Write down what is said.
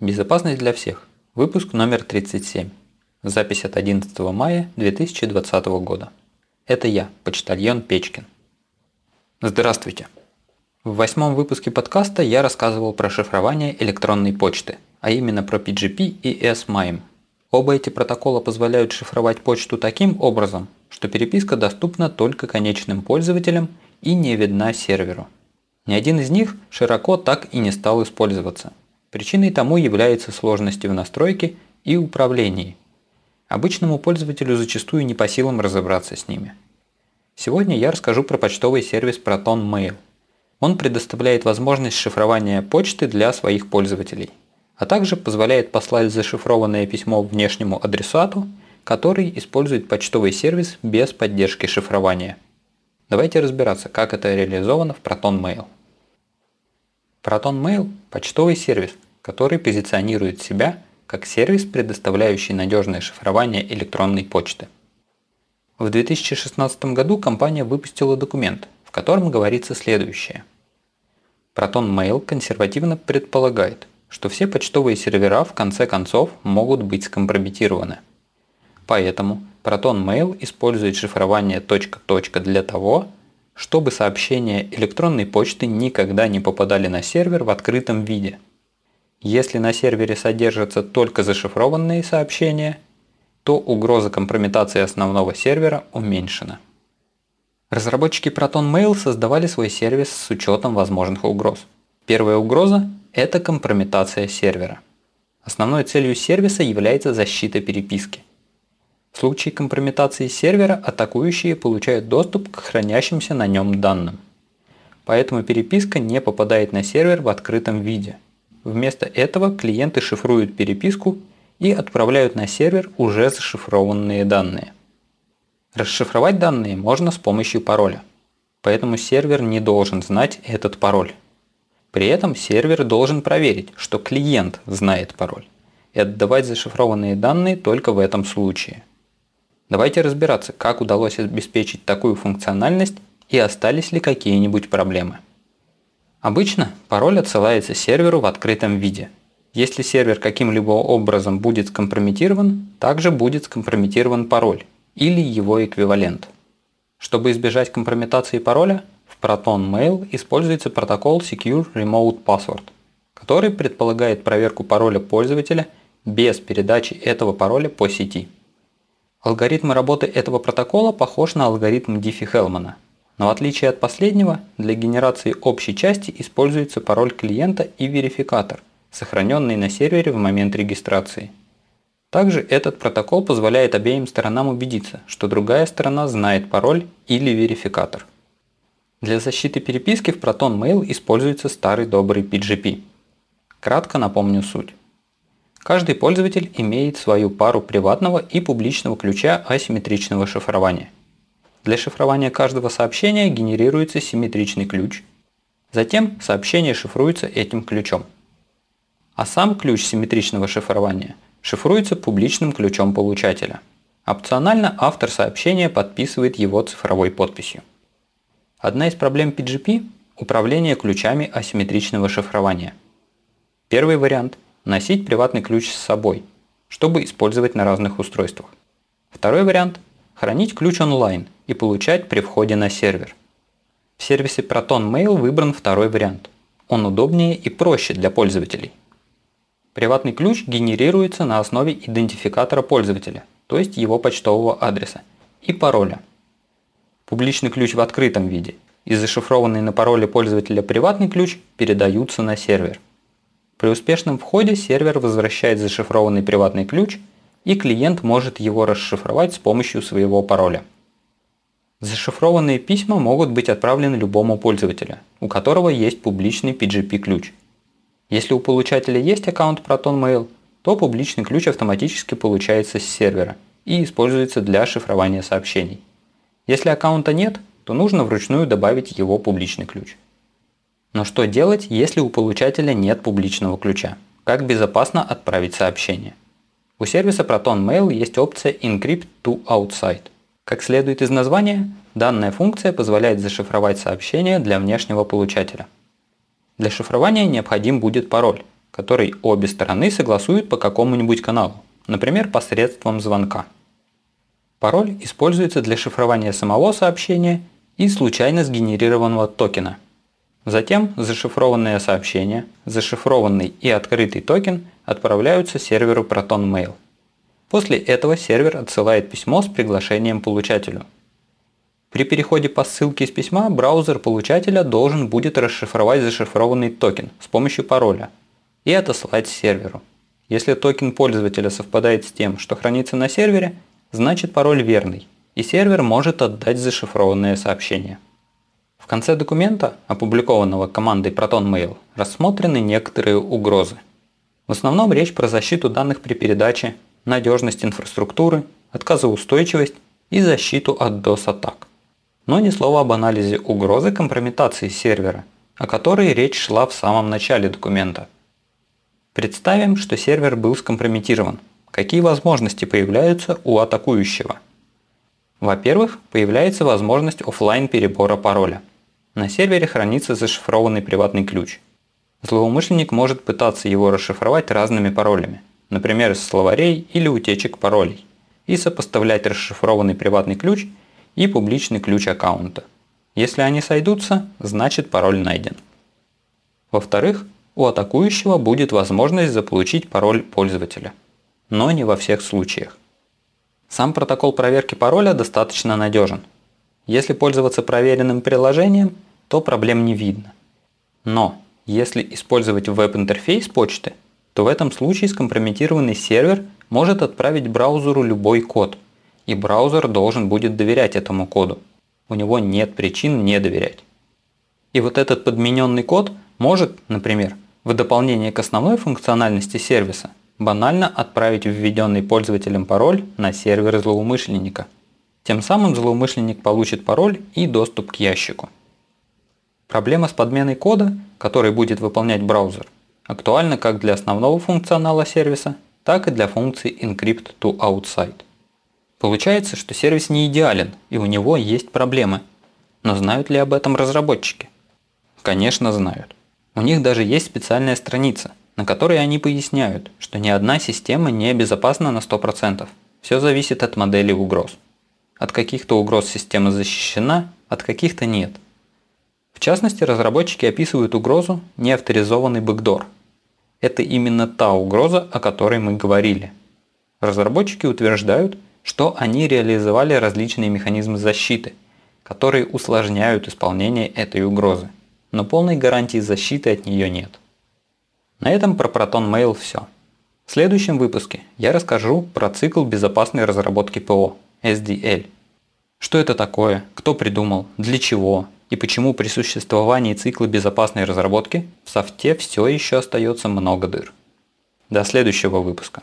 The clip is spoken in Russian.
Безопасность для всех. Выпуск номер 37. Запись от 11 мая 2020 года. Это я, почтальон Печкин. Здравствуйте. В восьмом выпуске подкаста я рассказывал про шифрование электронной почты, а именно про PGP и S-MIME. Оба эти протокола позволяют шифровать почту таким образом, что переписка доступна только конечным пользователям и не видна серверу. Ни один из них широко так и не стал использоваться. Причиной тому является сложности в настройке и управлении. Обычному пользователю зачастую не по силам разобраться с ними. Сегодня я расскажу про почтовый сервис Proton Mail. Он предоставляет возможность шифрования почты для своих пользователей, а также позволяет послать зашифрованное письмо внешнему адресату, который использует почтовый сервис без поддержки шифрования. Давайте разбираться, как это реализовано в Proton Mail. Proton Mail – почтовый сервис, который позиционирует себя как сервис, предоставляющий надежное шифрование электронной почты. В 2016 году компания выпустила документ, в котором говорится следующее. Proton Mail консервативно предполагает, что все почтовые сервера в конце концов могут быть скомпрометированы. Поэтому Proton Mail использует шифрование для того, чтобы сообщения электронной почты никогда не попадали на сервер в открытом виде. Если на сервере содержатся только зашифрованные сообщения, то угроза компрометации основного сервера уменьшена. Разработчики Proton Mail создавали свой сервис с учетом возможных угроз. Первая угроза – это компрометация сервера. Основной целью сервиса является защита переписки. В случае компрометации сервера атакующие получают доступ к хранящимся на нем данным. Поэтому переписка не попадает на сервер в открытом виде. Вместо этого клиенты шифруют переписку и отправляют на сервер уже зашифрованные данные. Расшифровать данные можно с помощью пароля, поэтому сервер не должен знать этот пароль. При этом сервер должен проверить, что клиент знает пароль, и отдавать зашифрованные данные только в этом случае. Давайте разбираться, как удалось обеспечить такую функциональность и остались ли какие-нибудь проблемы. Обычно пароль отсылается серверу в открытом виде. Если сервер каким-либо образом будет скомпрометирован, также будет скомпрометирован пароль или его эквивалент. Чтобы избежать компрометации пароля, в Proton Mail используется протокол Secure Remote Password, который предполагает проверку пароля пользователя без передачи этого пароля по сети. Алгоритм работы этого протокола похож на алгоритм Диффи-Хелмана, но в отличие от последнего, для генерации общей части используется пароль клиента и верификатор, сохраненный на сервере в момент регистрации. Также этот протокол позволяет обеим сторонам убедиться, что другая сторона знает пароль или верификатор. Для защиты переписки в Proton Mail используется старый добрый PGP. Кратко напомню суть. Каждый пользователь имеет свою пару приватного и публичного ключа асимметричного шифрования. Для шифрования каждого сообщения генерируется симметричный ключ. Затем сообщение шифруется этим ключом. А сам ключ симметричного шифрования шифруется публичным ключом получателя. Опционально автор сообщения подписывает его цифровой подписью. Одна из проблем PGP – управление ключами асимметричного шифрования. Первый вариант – носить приватный ключ с собой, чтобы использовать на разных устройствах. Второй вариант – хранить ключ онлайн и получать при входе на сервер. В сервисе Proton Mail выбран второй вариант. Он удобнее и проще для пользователей. Приватный ключ генерируется на основе идентификатора пользователя, то есть его почтового адреса, и пароля. Публичный ключ в открытом виде и зашифрованный на пароле пользователя приватный ключ передаются на сервер. При успешном входе сервер возвращает зашифрованный приватный ключ, и клиент может его расшифровать с помощью своего пароля. Зашифрованные письма могут быть отправлены любому пользователю, у которого есть публичный PGP-ключ. Если у получателя есть аккаунт ProtonMail, то публичный ключ автоматически получается с сервера и используется для шифрования сообщений. Если аккаунта нет, то нужно вручную добавить его публичный ключ. Но что делать, если у получателя нет публичного ключа? Как безопасно отправить сообщение? У сервиса Proton Mail есть опция Encrypt to Outside. Как следует из названия, данная функция позволяет зашифровать сообщение для внешнего получателя. Для шифрования необходим будет пароль, который обе стороны согласуют по какому-нибудь каналу, например, посредством звонка. Пароль используется для шифрования самого сообщения и случайно сгенерированного токена. Затем зашифрованное сообщение, зашифрованный и открытый токен отправляются серверу ProtonMail. После этого сервер отсылает письмо с приглашением получателю. При переходе по ссылке из письма браузер получателя должен будет расшифровать зашифрованный токен с помощью пароля и отослать серверу. Если токен пользователя совпадает с тем, что хранится на сервере, значит пароль верный, и сервер может отдать зашифрованное сообщение. В конце документа, опубликованного командой ProtonMail, рассмотрены некоторые угрозы. В основном речь про защиту данных при передаче, надежность инфраструктуры, отказоустойчивость и защиту от DOS-атак. Но ни слова об анализе угрозы компрометации сервера, о которой речь шла в самом начале документа. Представим, что сервер был скомпрометирован, Какие возможности появляются у атакующего? Во-первых, появляется возможность офлайн перебора пароля. На сервере хранится зашифрованный приватный ключ. Злоумышленник может пытаться его расшифровать разными паролями, например, из словарей или утечек паролей, и сопоставлять расшифрованный приватный ключ и публичный ключ аккаунта. Если они сойдутся, значит пароль найден. Во-вторых, у атакующего будет возможность заполучить пароль пользователя – но не во всех случаях. Сам протокол проверки пароля достаточно надежен. Если пользоваться проверенным приложением, то проблем не видно. Но если использовать веб-интерфейс почты, то в этом случае скомпрометированный сервер может отправить браузеру любой код, и браузер должен будет доверять этому коду. У него нет причин не доверять. И вот этот подмененный код может, например, в дополнение к основной функциональности сервиса банально отправить введенный пользователем пароль на сервер злоумышленника. Тем самым злоумышленник получит пароль и доступ к ящику. Проблема с подменой кода, который будет выполнять браузер, актуальна как для основного функционала сервиса, так и для функции Encrypt to Outside. Получается, что сервис не идеален и у него есть проблемы. Но знают ли об этом разработчики? Конечно знают. У них даже есть специальная страница, на которой они поясняют, что ни одна система не безопасна на 100%. Все зависит от модели угроз. От каких-то угроз система защищена, от каких-то нет. В частности, разработчики описывают угрозу неавторизованный бэкдор. Это именно та угроза, о которой мы говорили. Разработчики утверждают, что они реализовали различные механизмы защиты, которые усложняют исполнение этой угрозы, но полной гарантии защиты от нее нет. На этом про Proton Mail все. В следующем выпуске я расскажу про цикл безопасной разработки ПО, SDL. Что это такое, кто придумал, для чего и почему при существовании цикла безопасной разработки в софте все еще остается много дыр. До следующего выпуска.